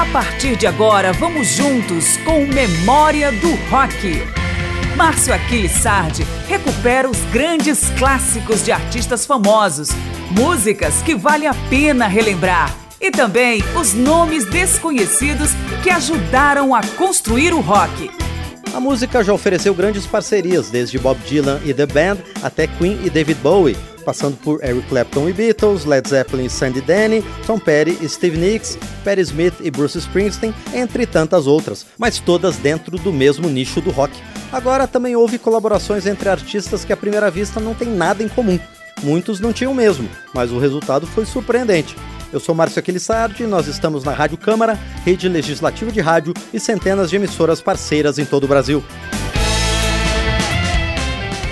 A partir de agora, vamos juntos com Memória do Rock. Márcio Aquiles Sardi recupera os grandes clássicos de artistas famosos, músicas que vale a pena relembrar e também os nomes desconhecidos que ajudaram a construir o rock. A música já ofereceu grandes parcerias, desde Bob Dylan e The Band até Queen e David Bowie passando por Eric Clapton e Beatles, Led Zeppelin e Sandy Denny, Tom Petty e Steve Nicks, Patti Smith e Bruce Springsteen, entre tantas outras, mas todas dentro do mesmo nicho do rock. Agora também houve colaborações entre artistas que à primeira vista não têm nada em comum. Muitos não tinham mesmo, mas o resultado foi surpreendente. Eu sou Márcio Aquilissardi, nós estamos na Rádio Câmara, rede legislativa de rádio e centenas de emissoras parceiras em todo o Brasil.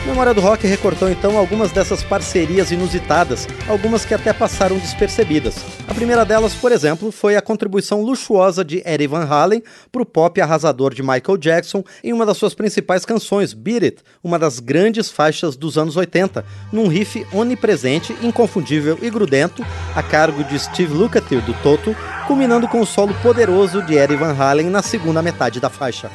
Memória do Rock recortou então algumas dessas parcerias inusitadas, algumas que até passaram despercebidas. A primeira delas, por exemplo, foi a contribuição luxuosa de Eddie Van Halen para o pop arrasador de Michael Jackson em uma das suas principais canções, Beat It, uma das grandes faixas dos anos 80, num riff onipresente, inconfundível e grudento, a cargo de Steve Lukather do Toto, culminando com o solo poderoso de Eddie Van Halen na segunda metade da faixa.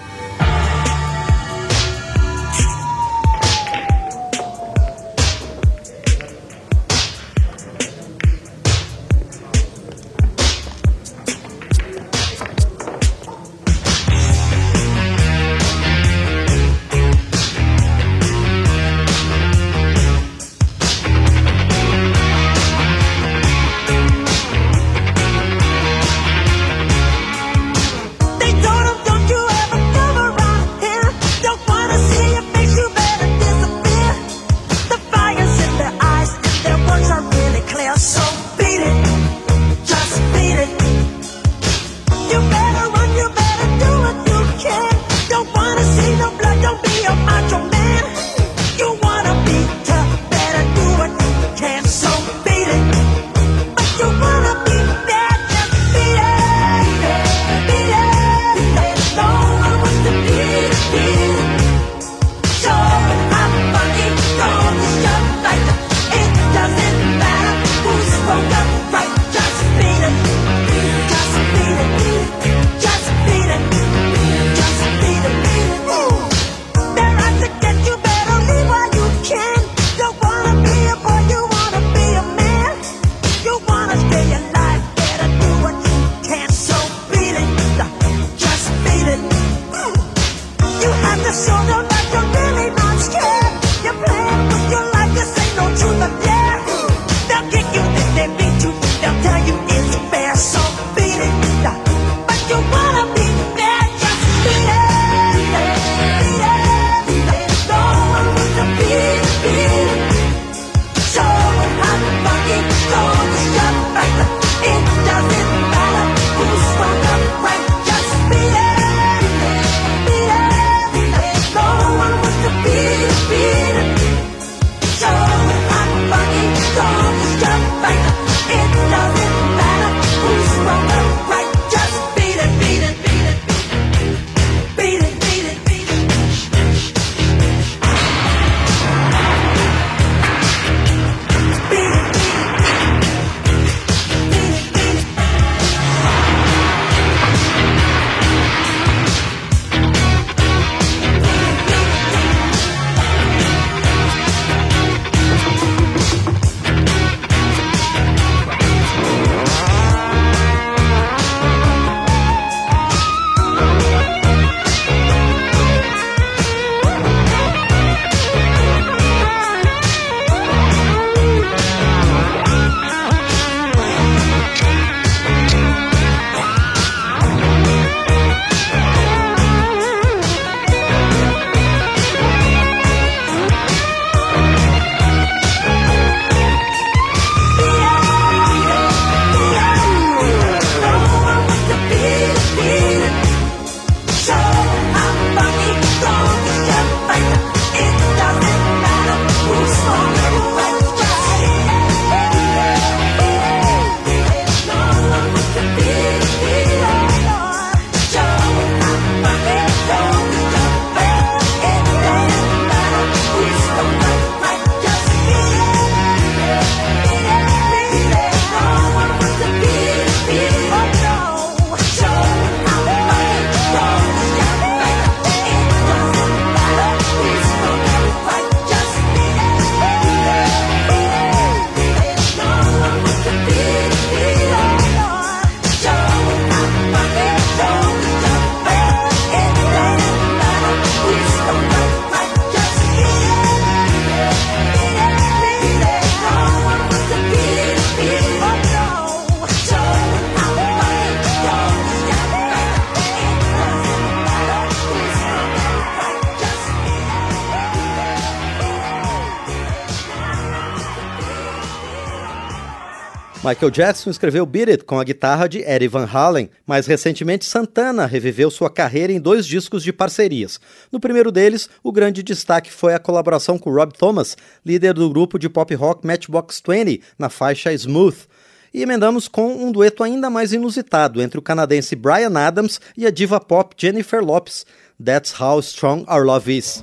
Michael Jackson escreveu Beat It com a guitarra de Eddie Van Halen. Mais recentemente, Santana reviveu sua carreira em dois discos de parcerias. No primeiro deles, o grande destaque foi a colaboração com Rob Thomas, líder do grupo de pop rock Matchbox 20, na faixa Smooth. E emendamos com um dueto ainda mais inusitado entre o canadense Brian Adams e a diva pop Jennifer Lopes. That's How Strong Our Love Is.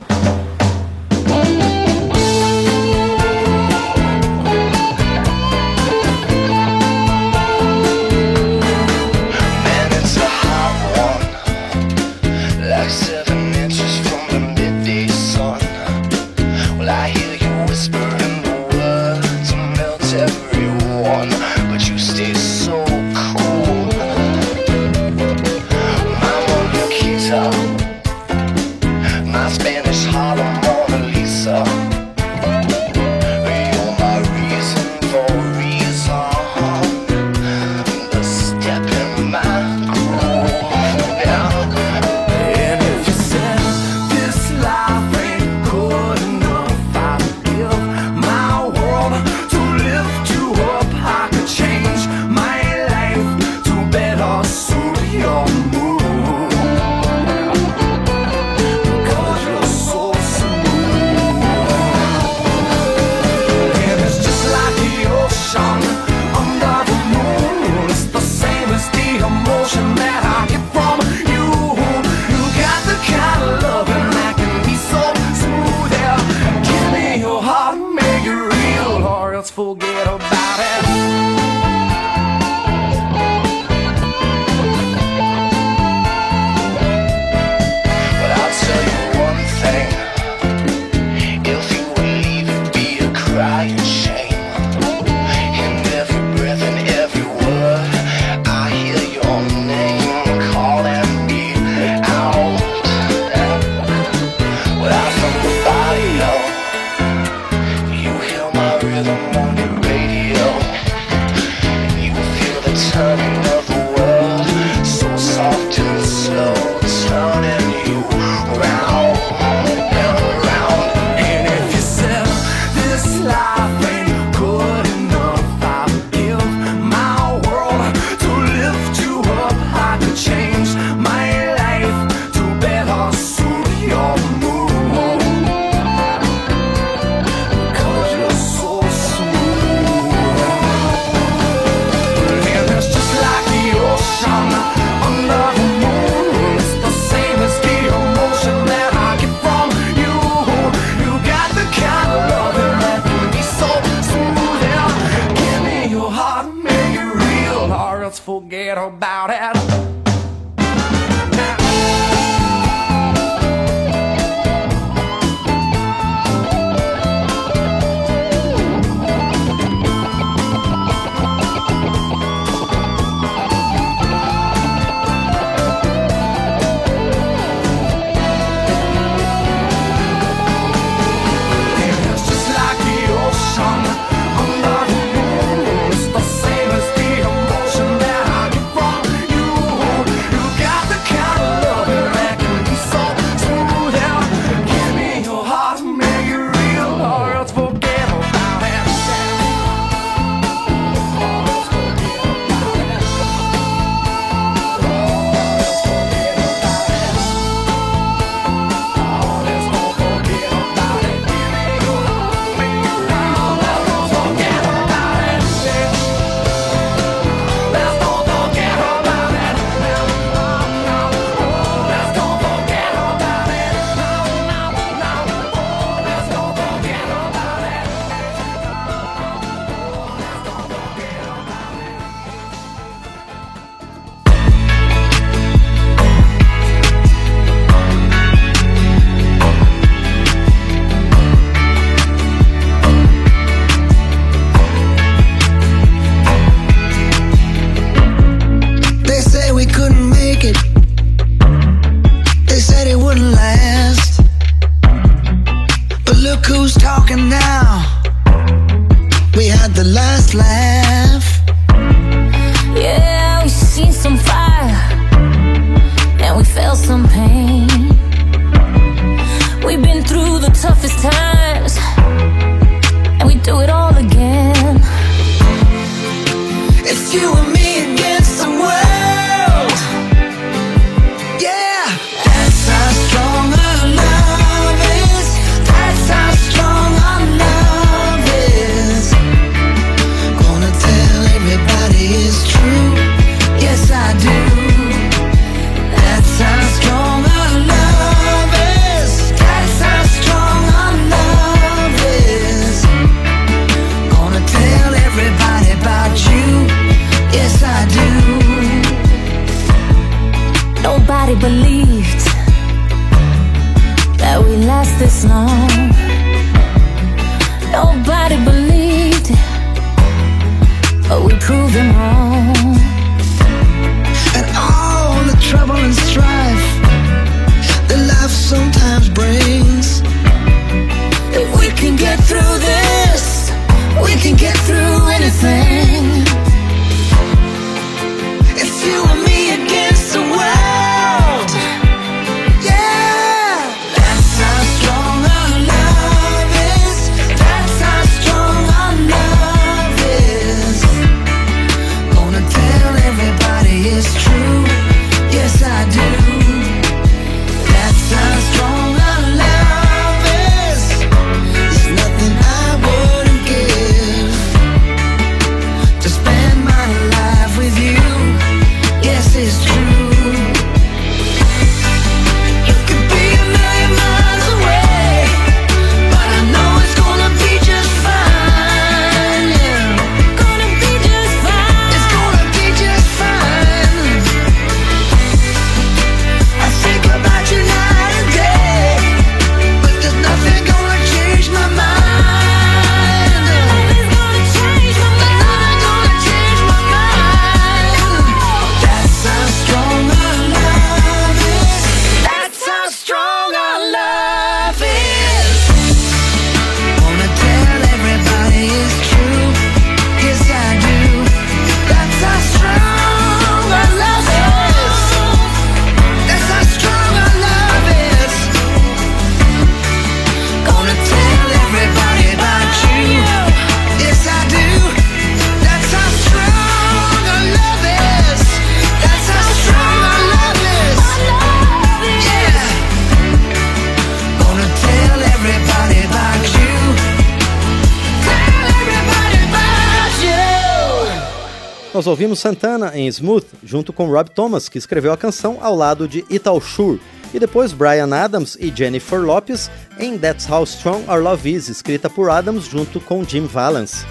Ouvimos Santana em Smooth, junto com Rob Thomas, que escreveu a canção ao lado de Ital Shure, e depois Brian Adams e Jennifer Lopez em That's How Strong Our Love Is, escrita por Adams junto com Jim Valance.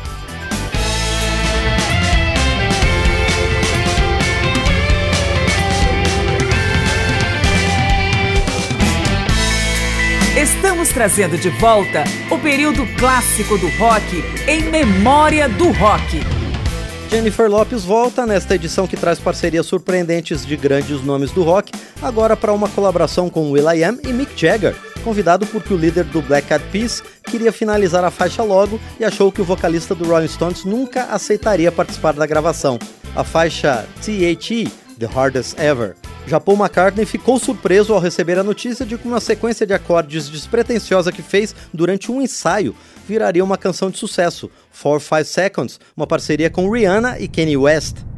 Estamos trazendo de volta o período clássico do rock em memória do rock. Jennifer Lopes volta nesta edição que traz parcerias surpreendentes de grandes nomes do rock, agora para uma colaboração com will.i.am e Mick Jagger, convidado porque o líder do Black Eyed Peas queria finalizar a faixa logo e achou que o vocalista do Rolling Stones nunca aceitaria participar da gravação. A faixa THE, The Hardest Ever, já Paul McCartney ficou surpreso ao receber a notícia de que uma sequência de acordes despretensiosa que fez durante um ensaio viraria uma canção de sucesso, 4 5 Seconds, uma parceria com Rihanna e Kanye West.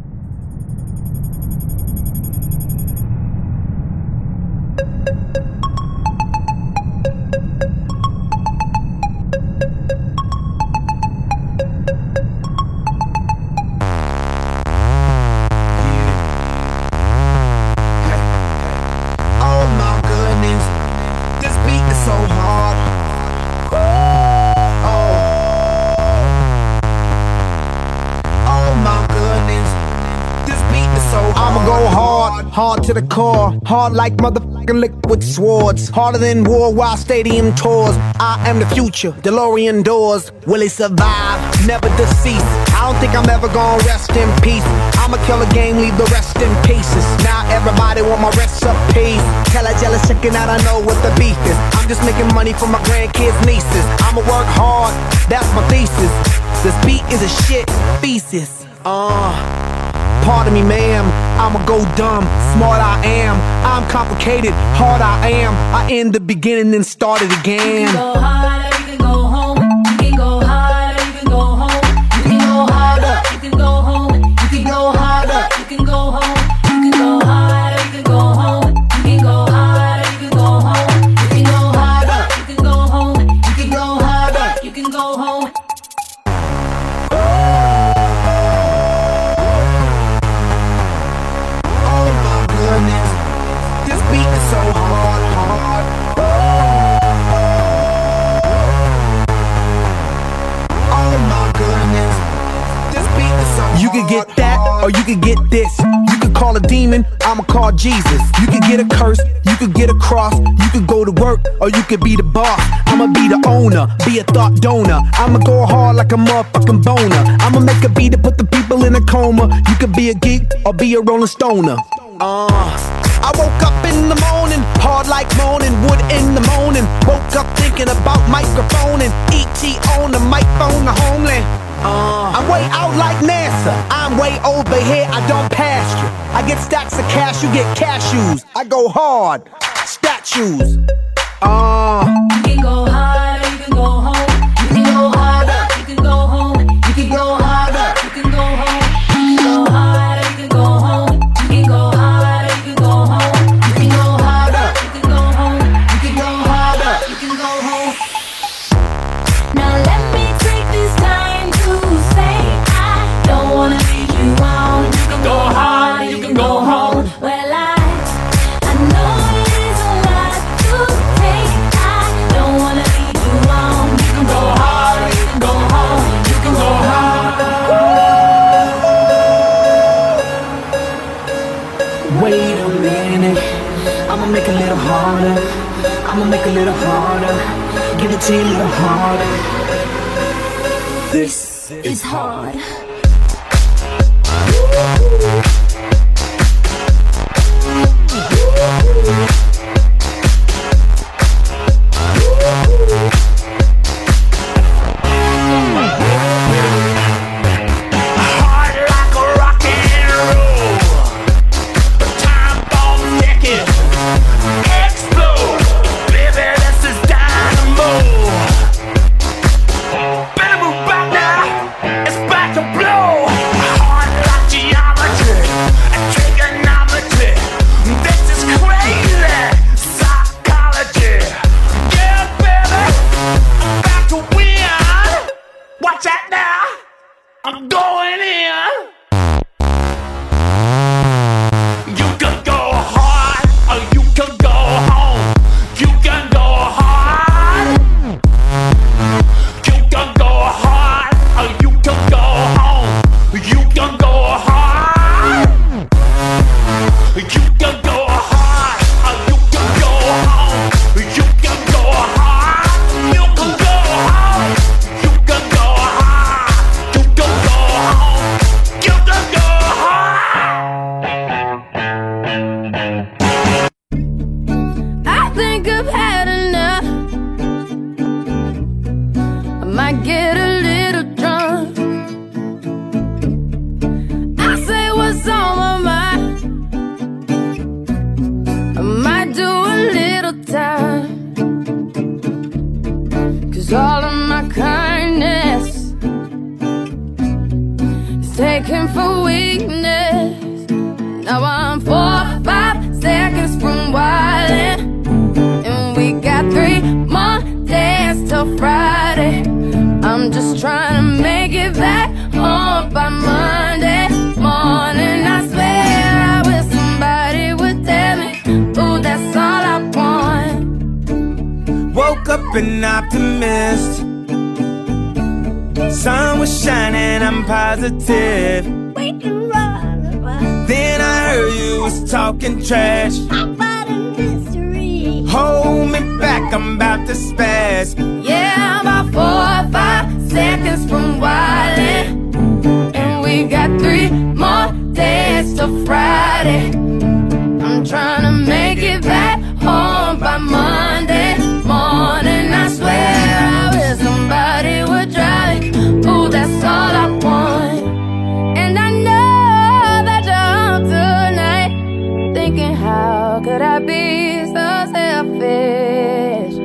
To the core, hard like motherfucking liquid swords. Harder than war while stadium tours. I am the future, DeLorean doors. Will he survive? Never deceased. I don't think I'm ever gonna rest in peace. I'ma kill a game, leave the rest in pieces. Now everybody want my recipes. Tell a jealous chicken out I know what the beef is. I'm just making money for my grandkids, nieces. I'ma work hard, that's my thesis. This beat is a shit thesis. Uh. Pardon me, ma'am, I'ma go dumb. Smart I am, I'm complicated. Hard I am, I end the beginning and start it again. Jesus. You could get a curse, you could get a cross. You could go to work, or you could be the boss. I'ma be the owner, be a thought donor. I'ma go hard like a motherfucking boner. I'ma make a beat to put the people in a coma. You could be a geek, or be a rolling stoner. Uh. I woke up in the morning, hard like moaning, wood in the morning. Woke up thinking about microphone and ET on the microphone, the homeland. Uh, I'm way out like NASA. I'm way over here. I don't pass you. I get stacks of cash. You get cashews. I go hard. Statues. Uh. Give it to you a little harder. This is hard. Heart Looking for weakness. Now I'm four, five seconds from wildin' And we got three more days till Friday. I'm just trying to make it back home by Monday morning. I swear I wish somebody would tell me Ooh, that's all I want. Woke up an optimist. Sun was shining, I'm positive. Then I heard you was talking trash. Hold me back, I'm about to spaz. Yeah, I'm about four or five seconds from wildin'. And we got three more days till Friday. I'm trying to make it back home by Monday morning. I swear somebody would drive. Ooh, that's all I want. And I know that you're up tonight, thinking, how could I be so selfish?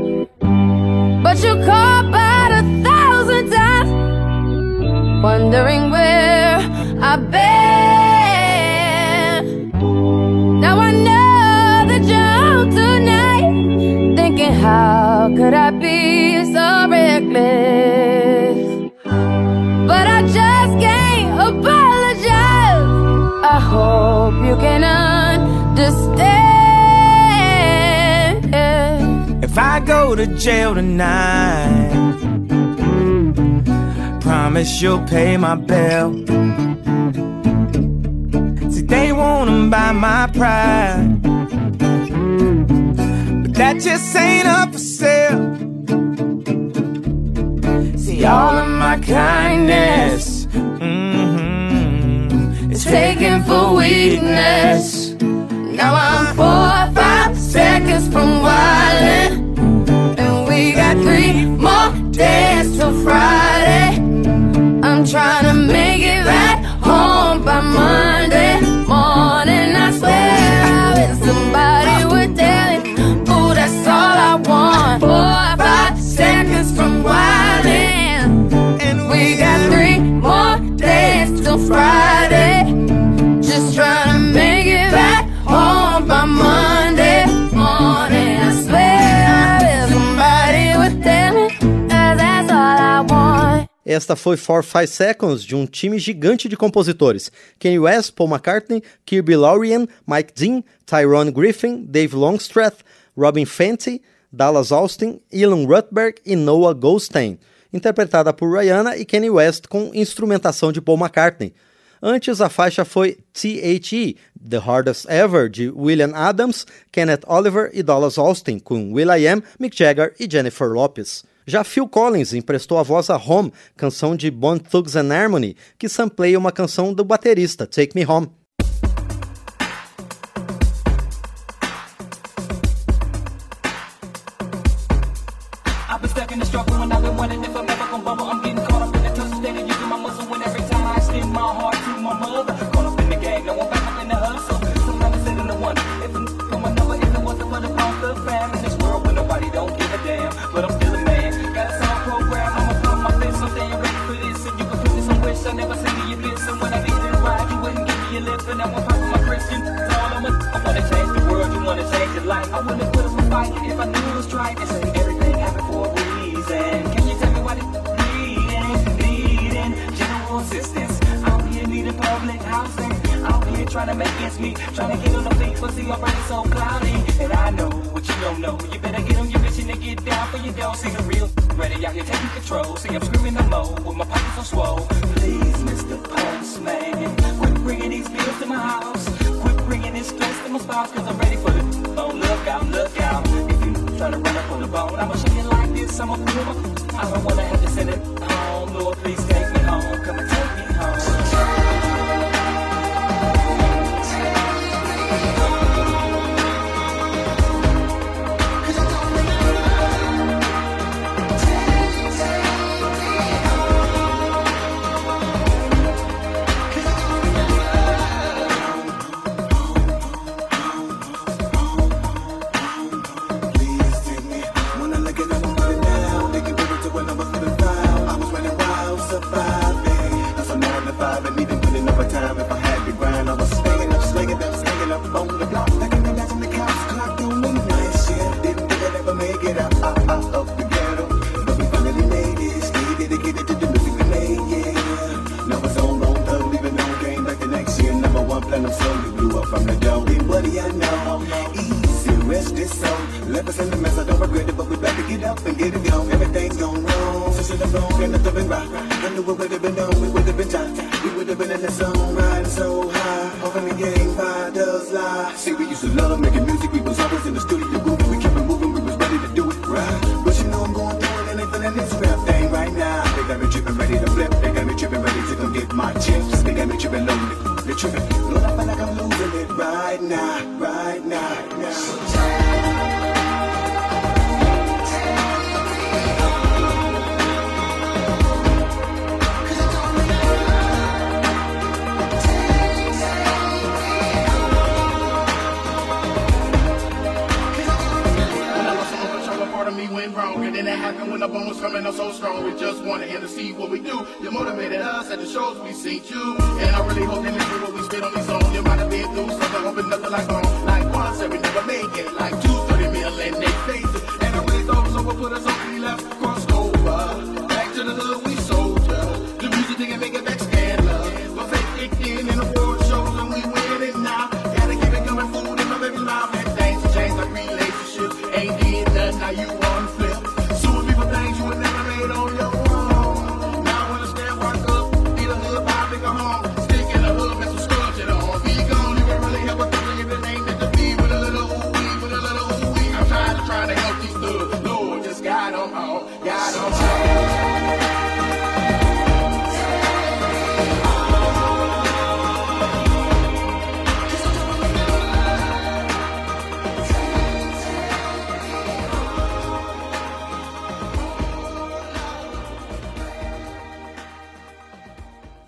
But you called about a thousand times, wondering where I've been. Now I know that you're tonight, thinking, how could I be so But I just can't apologize. I hope you can understand. If I go to jail tonight, promise you'll pay my bill. See, they wanna buy my pride, but that just ain't up for sale. All of my kindness Mm-hmm. is taken for weakness. Now I'm four or five seconds from wildin'. And we got three more days till Friday. I'm trying to make it back home by Monday morning. I swear I wish somebody would tell ooh, that's all I want. Four or five seconds from wildin'. We got three more days till Friday. Just trying to make it back home by Monday morning. I swear somebody that's all I want. Esta foi For Five Seconds, de um time gigante de compositores. Kanye West, Paul McCartney, Kirby Laurian, Mike Dean, Tyrone Griffin, Dave Longstreth, Robin Fenty, Dallas Austin, Ilan Rutberg e Noah Goldstein, interpretada por Rihanna e Kanye West com instrumentação de Paul McCartney. Antes, a faixa foi T.H.E., The Hardest Ever, de William Adams, Kenneth Oliver e Dallas Austin, com will.i.am, Mick Jagger e Jennifer Lopez. Já Phil Collins emprestou a voz a Home, canção de Bone Thugs and Harmony, que sampleia uma canção do baterista, Take Me Home.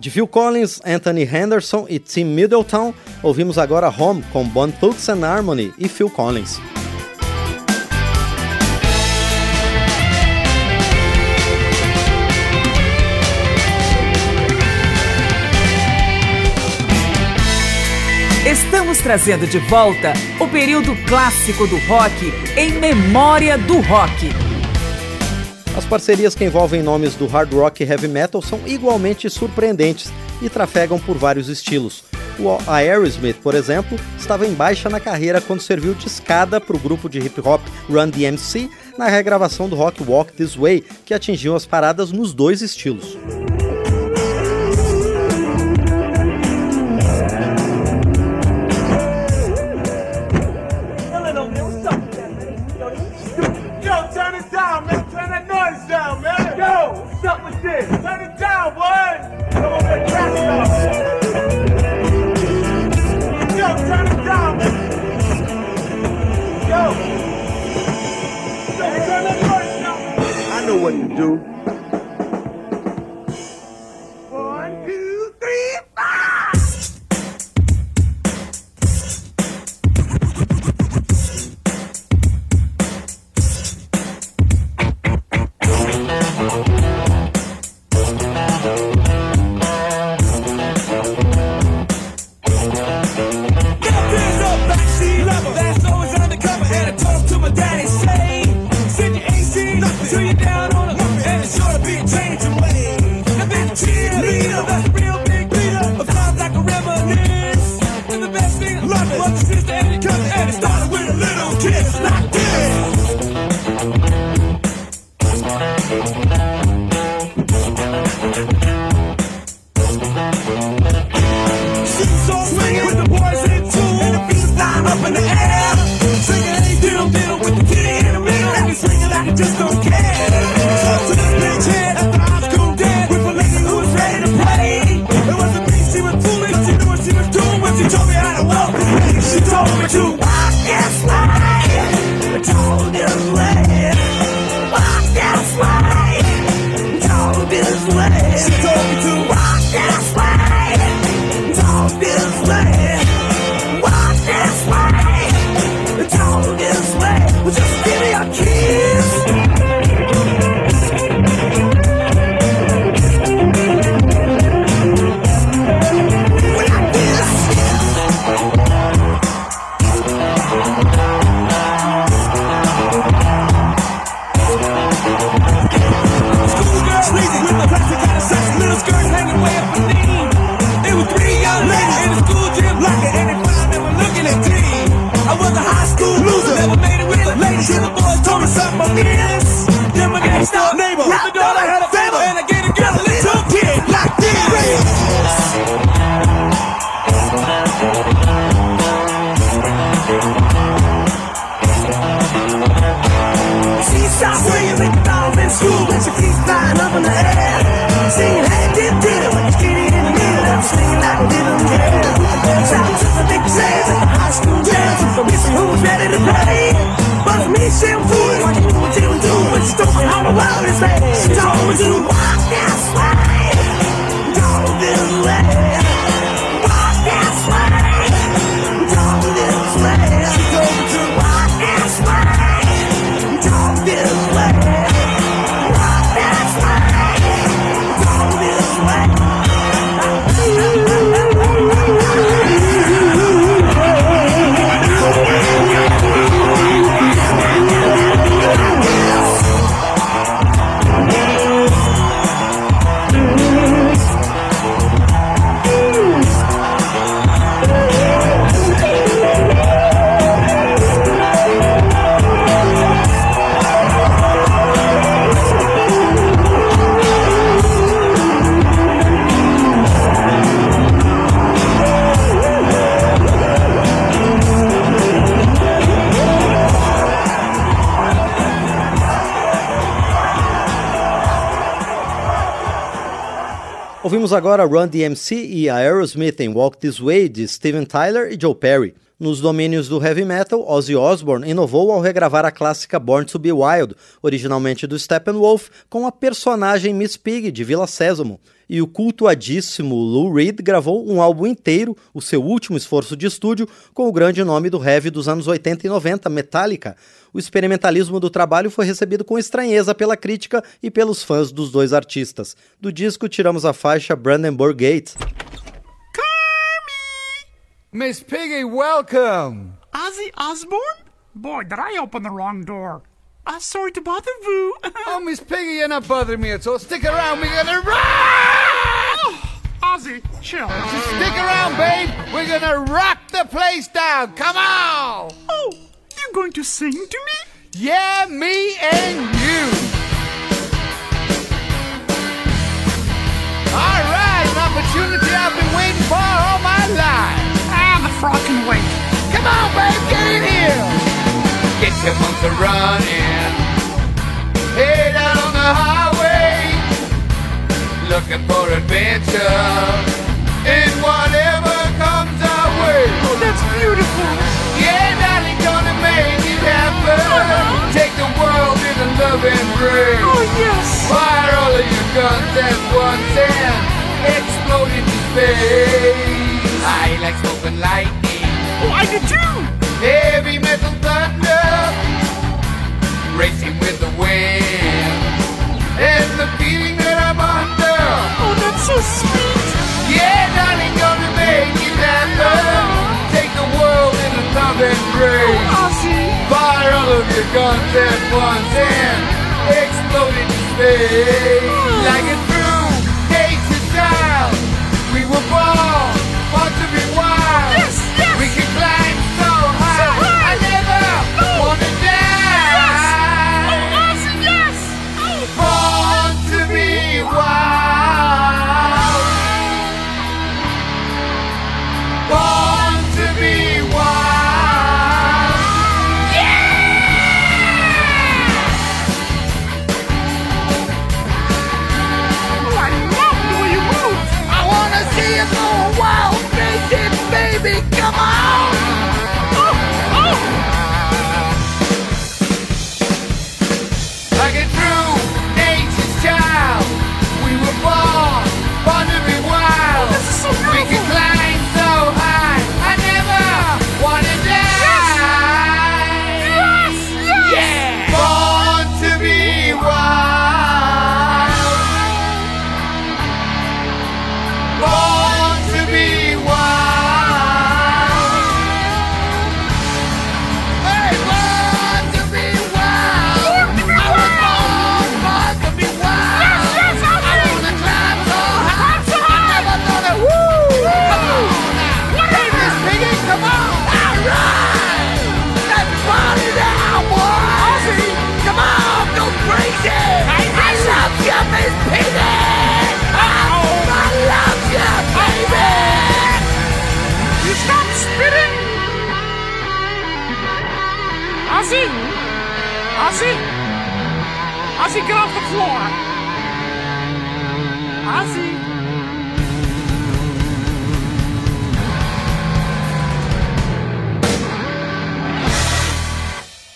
De Phil Collins, Anthony Henderson e Tim Middleton, ouvimos agora Home com Bon Tux and Harmony e Phil Collins. Estamos trazendo de volta o período clássico do rock em memória do rock. As parcerias que envolvem nomes do hard rock e heavy metal são igualmente surpreendentes e trafegam por vários estilos. O Aerosmith, por exemplo, estava em baixa na carreira quando serviu de escada para o grupo de hip hop Run DMC na regravação do rock Walk This Way, que atingiu as paradas nos dois estilos. What's up with this? Turn it down, boy. Come on, that track off. Yo, turn it down. man. Yo. Yo, turn it down. I know what to do. Ouvimos agora Run DMC e Aerosmith em Walk This Way de Steven Tyler e Joe Perry. Nos domínios do heavy metal, Ozzy Osbourne inovou ao regravar a clássica Born to Be Wild, originalmente do Steppenwolf, com a personagem Miss Pig de Vila Sésamo. E o cultuadíssimo Lou Reed gravou um álbum inteiro, o seu último esforço de estúdio, com o grande nome do heavy dos anos 80 e 90, Metallica. O experimentalismo do trabalho foi recebido com estranheza pela crítica e pelos fãs dos dois artistas. Do disco tiramos a faixa Brandenburg Gate. Miss Piggy, welcome. Ozzy Osbourne? Boy, did I open the wrong door. Uh, sorry to bother you. oh, Miss Piggy, you're not bothering me at all. Stick around, we're gonna rock! Oh, Ozzy, chill. Just stick around, babe. We're gonna rock the place down. Come on! Oh, you going to sing to me? Yeah, me and you. All right, an opportunity I've been waiting for all my life. Can wait. Come on, babe, get in here. Get your motor running. Head out on the highway. Looking for adventure. And whatever comes our way. Oh, that's beautiful. Yeah, darling, gonna make it happen. Uh-huh. Take the world in a loving embrace. Oh, yes. Fire all of your guns at once and explode into space. I like smoking lightning. Oh, I do too. Heavy metal thunder. Racing with the wind. And the feeling that I'm under. Oh, that's so sweet. Yeah, darling, gonna make it happen. Take the world in a love embrace. Oh, Ozzy. Fire all of your guns at once and explode into space. Oh. Like a true nature child, we were born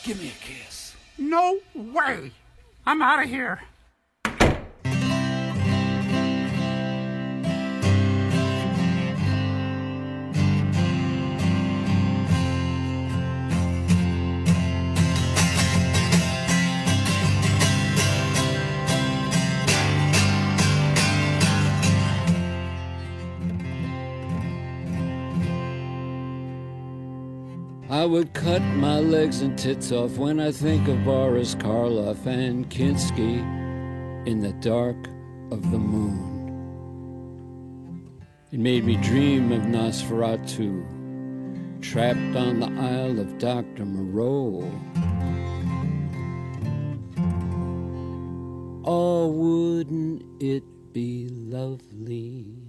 Give me a kiss. No way! I'm out of here. I would cut my legs and tits off when I think of Boris Karloff and Kinski in the dark of the moon. It made me dream of Nosferatu, trapped on the Isle of Dr. Moreau. Oh, wouldn't it be lovely?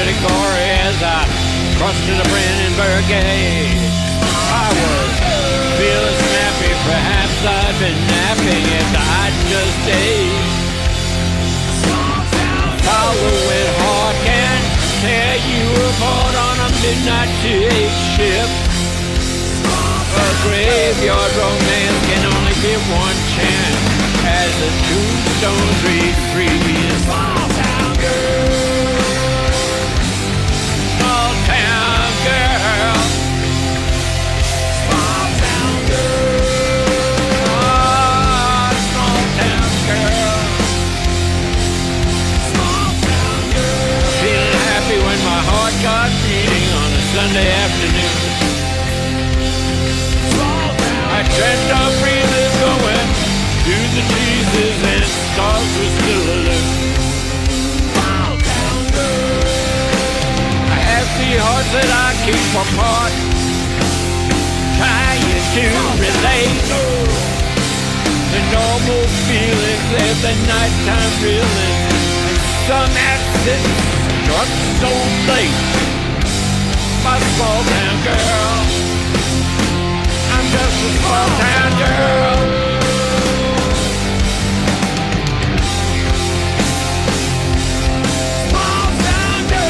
Pretty gory as I crossed to the Brandenburg Gate. I was feeling snappy, perhaps I've been napping if I just ate. Following hard can tear you apart on a midnight TH ship. A graveyard romance can only give one chance as the tombstones read free. Small town girl, Sunday afternoon. I tried to breathe going to the Jesus and stars were still alone. I have three hearts that I keep apart, trying to relate the normal feelings of the nighttime feeling. And some accident struck so late. Small town girl. I'm just a small town girl.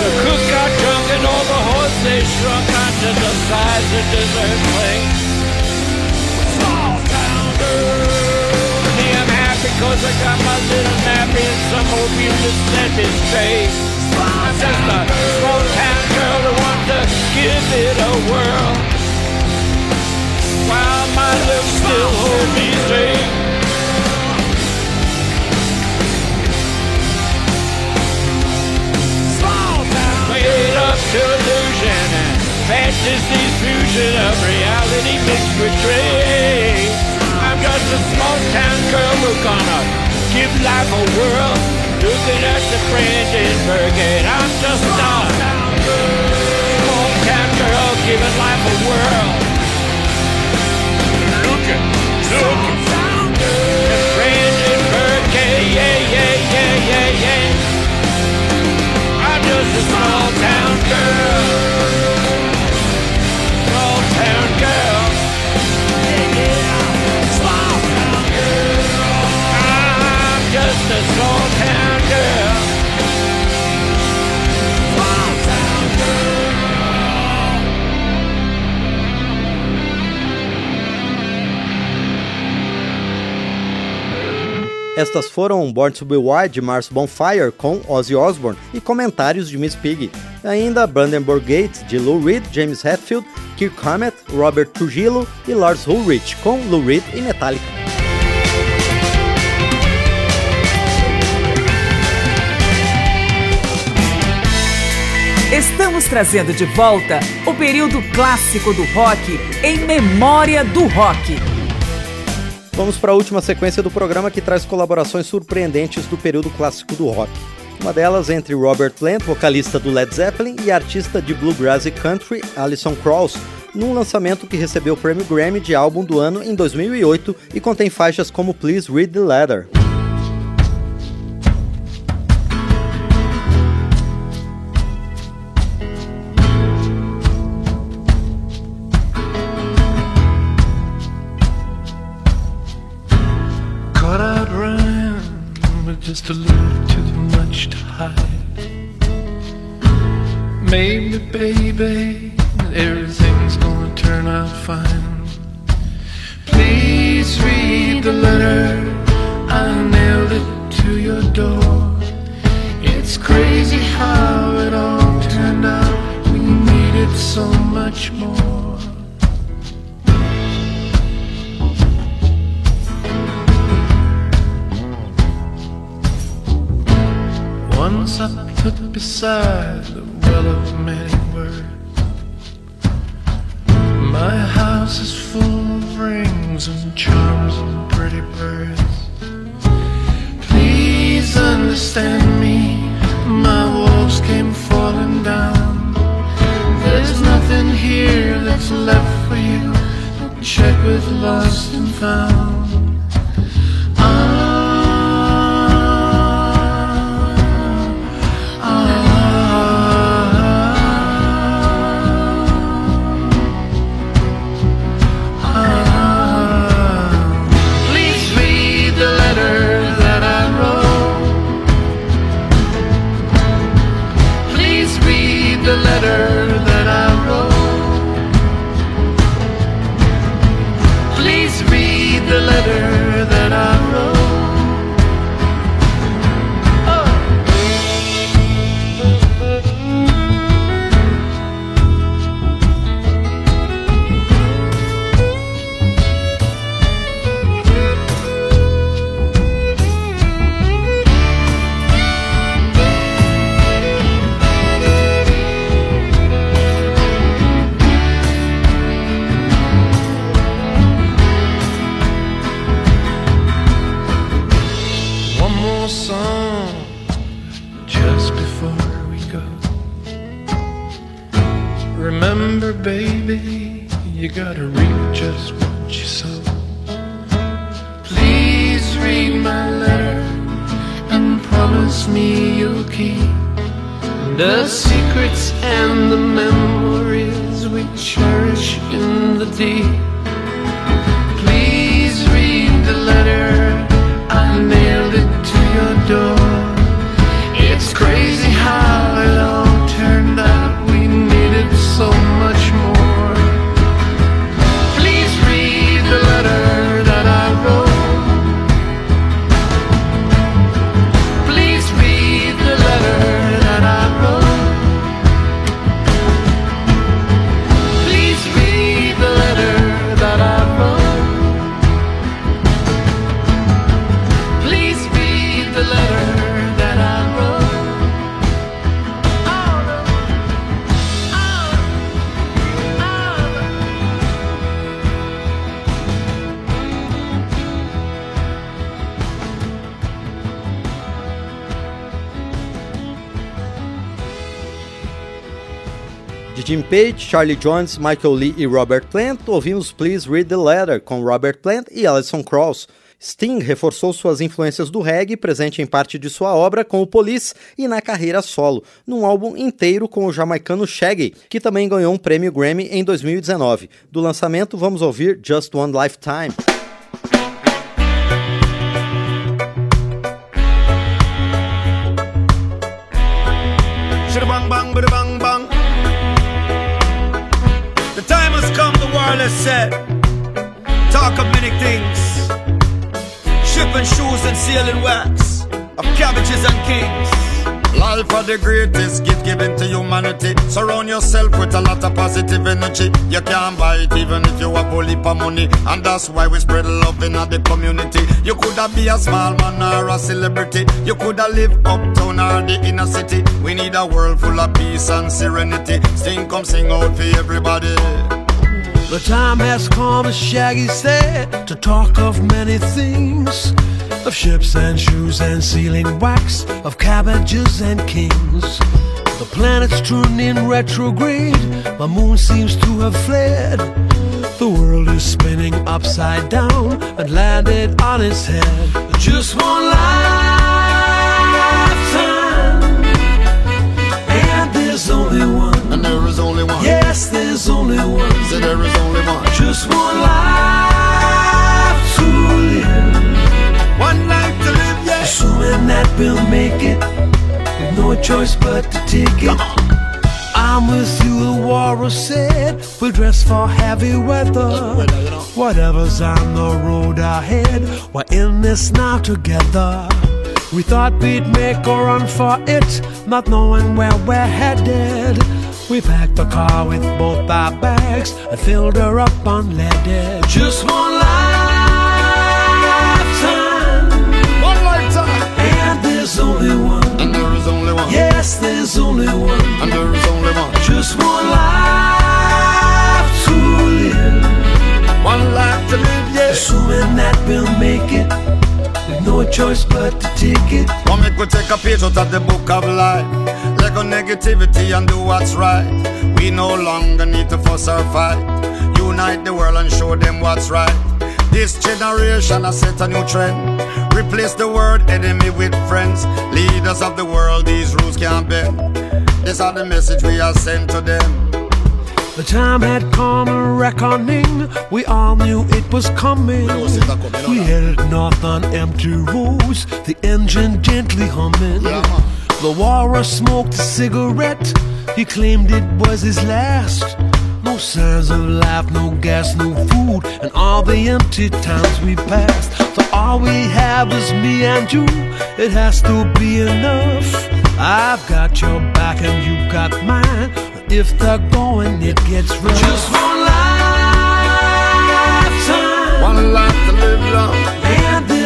The cook got drunk and all the horses shrunk onto the sides of dessert plate. Small town girl. Me, I'm happy cause I got my little nappy and some old music set me straight. Just a small town girl who wants to give it a whirl. While my lips still hold me straight. Small town Made up to illusion and fantasy's fusion of reality mixed with dream. I'm just a small town girl who's gonna give life a whirl. Looking at the Brandenburg Gate, I'm just a small town girl giving life a whirl. Looking, looking. The Brandenburg yeah, yeah, yeah, Estas foram Born to Be Wild de Mars Bonfire com Ozzy Osbourne e comentários de Miss Piggy. Ainda Brandenburg Gate de Lou Reed, James Hetfield, Kirk Hammett, Robert Trujillo e Lars Ulrich com Lou Reed e Metallica. Estamos trazendo de volta o período clássico do rock em memória do rock. Vamos para a última sequência do programa que traz colaborações surpreendentes do período clássico do rock. Uma delas entre Robert Plant, vocalista do Led Zeppelin, e artista de bluegrass e country Alison Krauss, num lançamento que recebeu o prêmio Grammy de álbum do ano em 2008 e contém faixas como Please Read the Letter. Just a little too much to hide. Maybe, baby, everything's gonna turn out fine. Please read the letter. I nailed it to your door. It's crazy how it all turned out. We needed so much more. Beside the well of many words. My house is full of rings and charms and pretty birds. Please understand me, my walls came falling down. There's nothing here that's left for you. Check with lost and found. Jim Page, Charlie Jones, Michael Lee e Robert Plant, ouvimos Please Read the Letter com Robert Plant e Alison Krauss. Sting reforçou suas influências do reggae, presente em parte de sua obra com o Police e na carreira solo, num álbum inteiro com o jamaicano Shaggy, que também ganhou um prêmio Grammy em 2019. Do lançamento, vamos ouvir Just One Lifetime. Said. Talk of many things. shipping shoes and sealing wax. Of cabbages and kings. Life are the greatest gift given to humanity. Surround yourself with a lot of positive energy. You can't buy it even if you have bully for money. And that's why we spread love in the community. You coulda be a small man or a celebrity. You coulda live uptown or the inner city. We need a world full of peace and serenity. Sing come sing out for everybody. The time has come, as Shaggy said, to talk of many things. Of ships and shoes and sealing wax, of cabbages and kings. The planets turned in retrograde, the moon seems to have fled. The world is spinning upside down and landed on its head. Just one lifetime, and there's only one. And there is only one. Yes, there's only one. Say there is only one. Just one life to live. One life to live, yeah. Assuming that we'll make it, no choice but to take it. I'm with you, the warrior said. We'll dress for heavy weather. Whatever's on the road ahead, we're in this now together. We thought we'd make a run for it, not knowing where we're headed. We packed the car with both our bags and filled her up unleaded. Just one lifetime, One lifetime. and there's only one. And there is only one. Yes, there's only one. And there is only one. Just one life to live. One life to live, yeah. Assuming that we'll make it, with no choice but to take it. Come make we take a page out of the book of life. Let go negativity and do what's right. We no longer need to fuss or fight. Unite the world and show them what's right. This generation has set a new trend. Replace the word enemy with friends. Leaders of the world, these rules can't bend. These are the message we are sent to them. The time had come a reckoning. We all knew it was coming. We headed north on empty roads, the engine gently humming. The warrior smoked a cigarette. He claimed it was his last. No signs of life, no gas, no food, and all the empty times we passed. So all we have is me and you. It has to be enough. I've got your back and you've got mine. If they're going, it gets rough. Just one lifetime. One life to live long.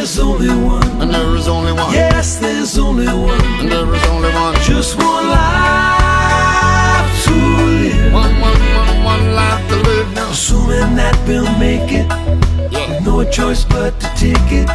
There's only one. And there is only one. Yes, there's only one. And there is only one. Just one life to live. One, one, one, one life to live now. Assuming that we'll make it. With no choice but to take it.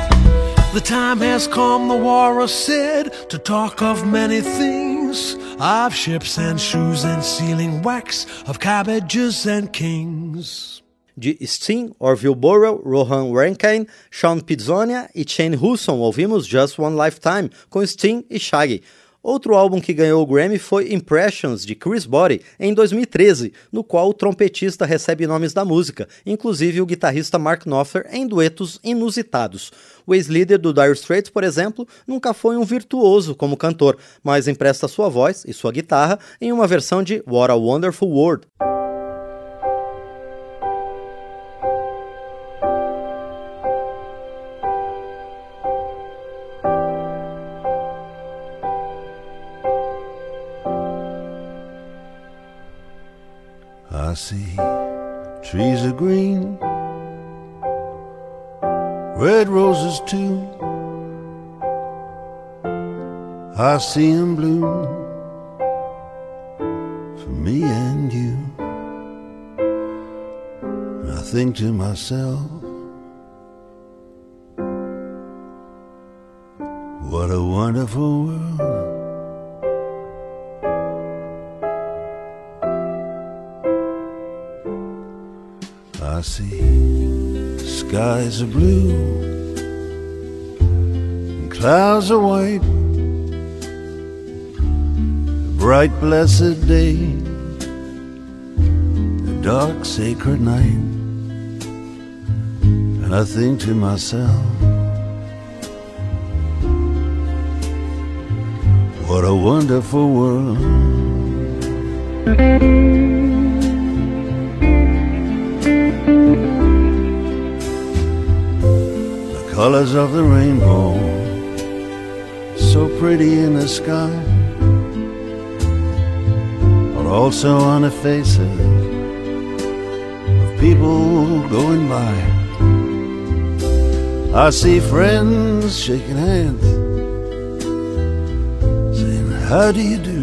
The time has come, the war warrior said, to talk of many things. Of ships and shoes and sealing wax, of cabbages and kings. De Sting, Orville Burrell, Rohan Rankine, Sean Pizzonia e Shane Husson ouvimos Just One Lifetime com Sting e Shaggy. Outro álbum que ganhou o Grammy foi Impressions, de Chris Body, em 2013, no qual o trompetista recebe nomes da música, inclusive o guitarrista Mark Knopfler em duetos inusitados. O ex-líder do Dire Straits, por exemplo, nunca foi um virtuoso como cantor, mas empresta sua voz e sua guitarra em uma versão de What a Wonderful World. I see trees are green, red roses too. I see 'em bloom for me and you. And I think to myself, what a wonderful world. I see skies are blue and clouds are white. A bright, blessed day, a dark, sacred night. And I think to myself, what a wonderful world. Colors of the rainbow, so pretty in the sky. But also on the faces of people going by. I see friends shaking hands, saying, How do you do?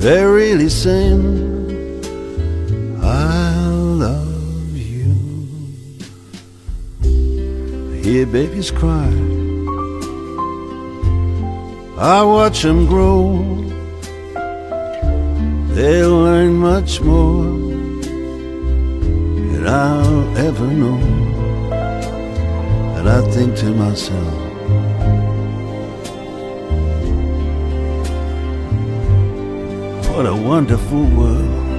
They're really saying, hear babies cry. I watch them grow. They'll learn much more than I'll ever know. And I think to myself, what a wonderful world.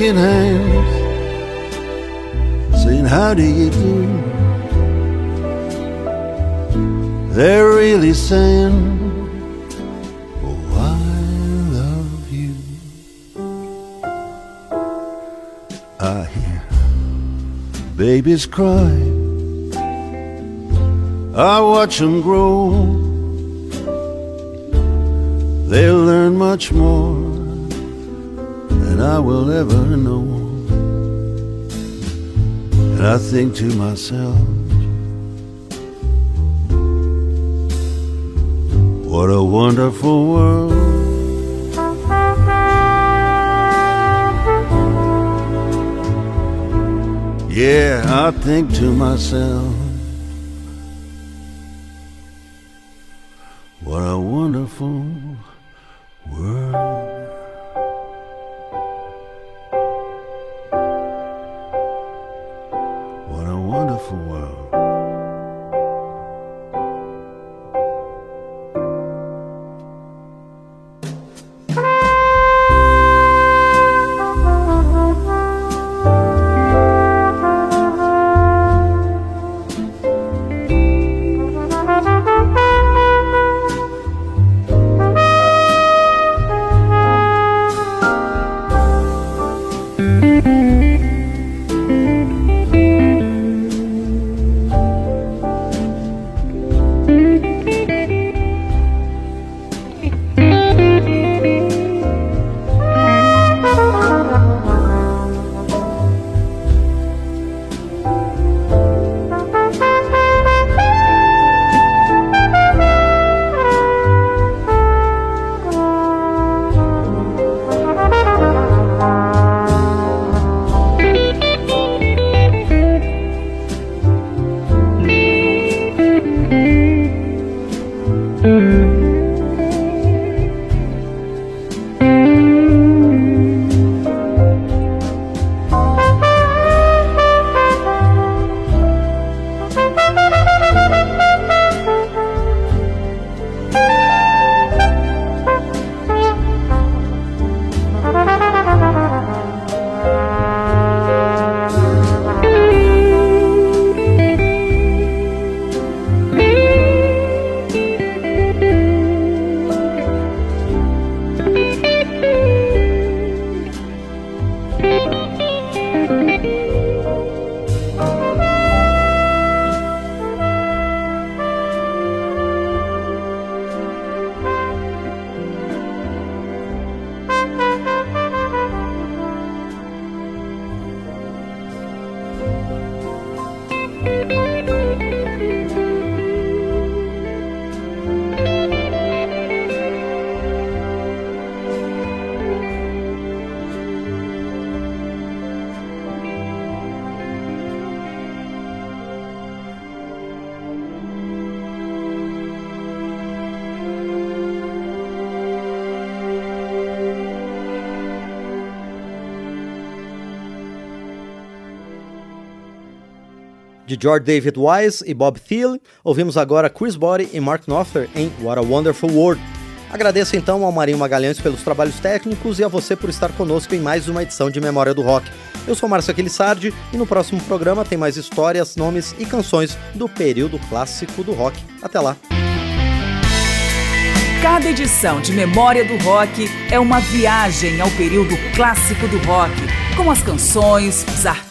Shaking hands, saying, How do you do? They're really saying, Oh, I love you. I hear babies cry. I watch them grow. They'll learn much more will ever know. And I think to myself, what a wonderful world. Yeah, I think to myself, what a wonderful world. De George David Wise e Bob Thiele, ouvimos agora Chris Body e Mark Knopfler em What a Wonderful World. Agradeço então ao Marinho Magalhães pelos trabalhos técnicos e a você por estar conosco em mais uma edição de Memória do Rock. Eu sou Márcio Aquilissardi e no próximo programa tem mais histórias, nomes e canções do período clássico do rock. Até lá! Cada edição de Memória do Rock é uma viagem ao período clássico do rock, com as canções, os artistas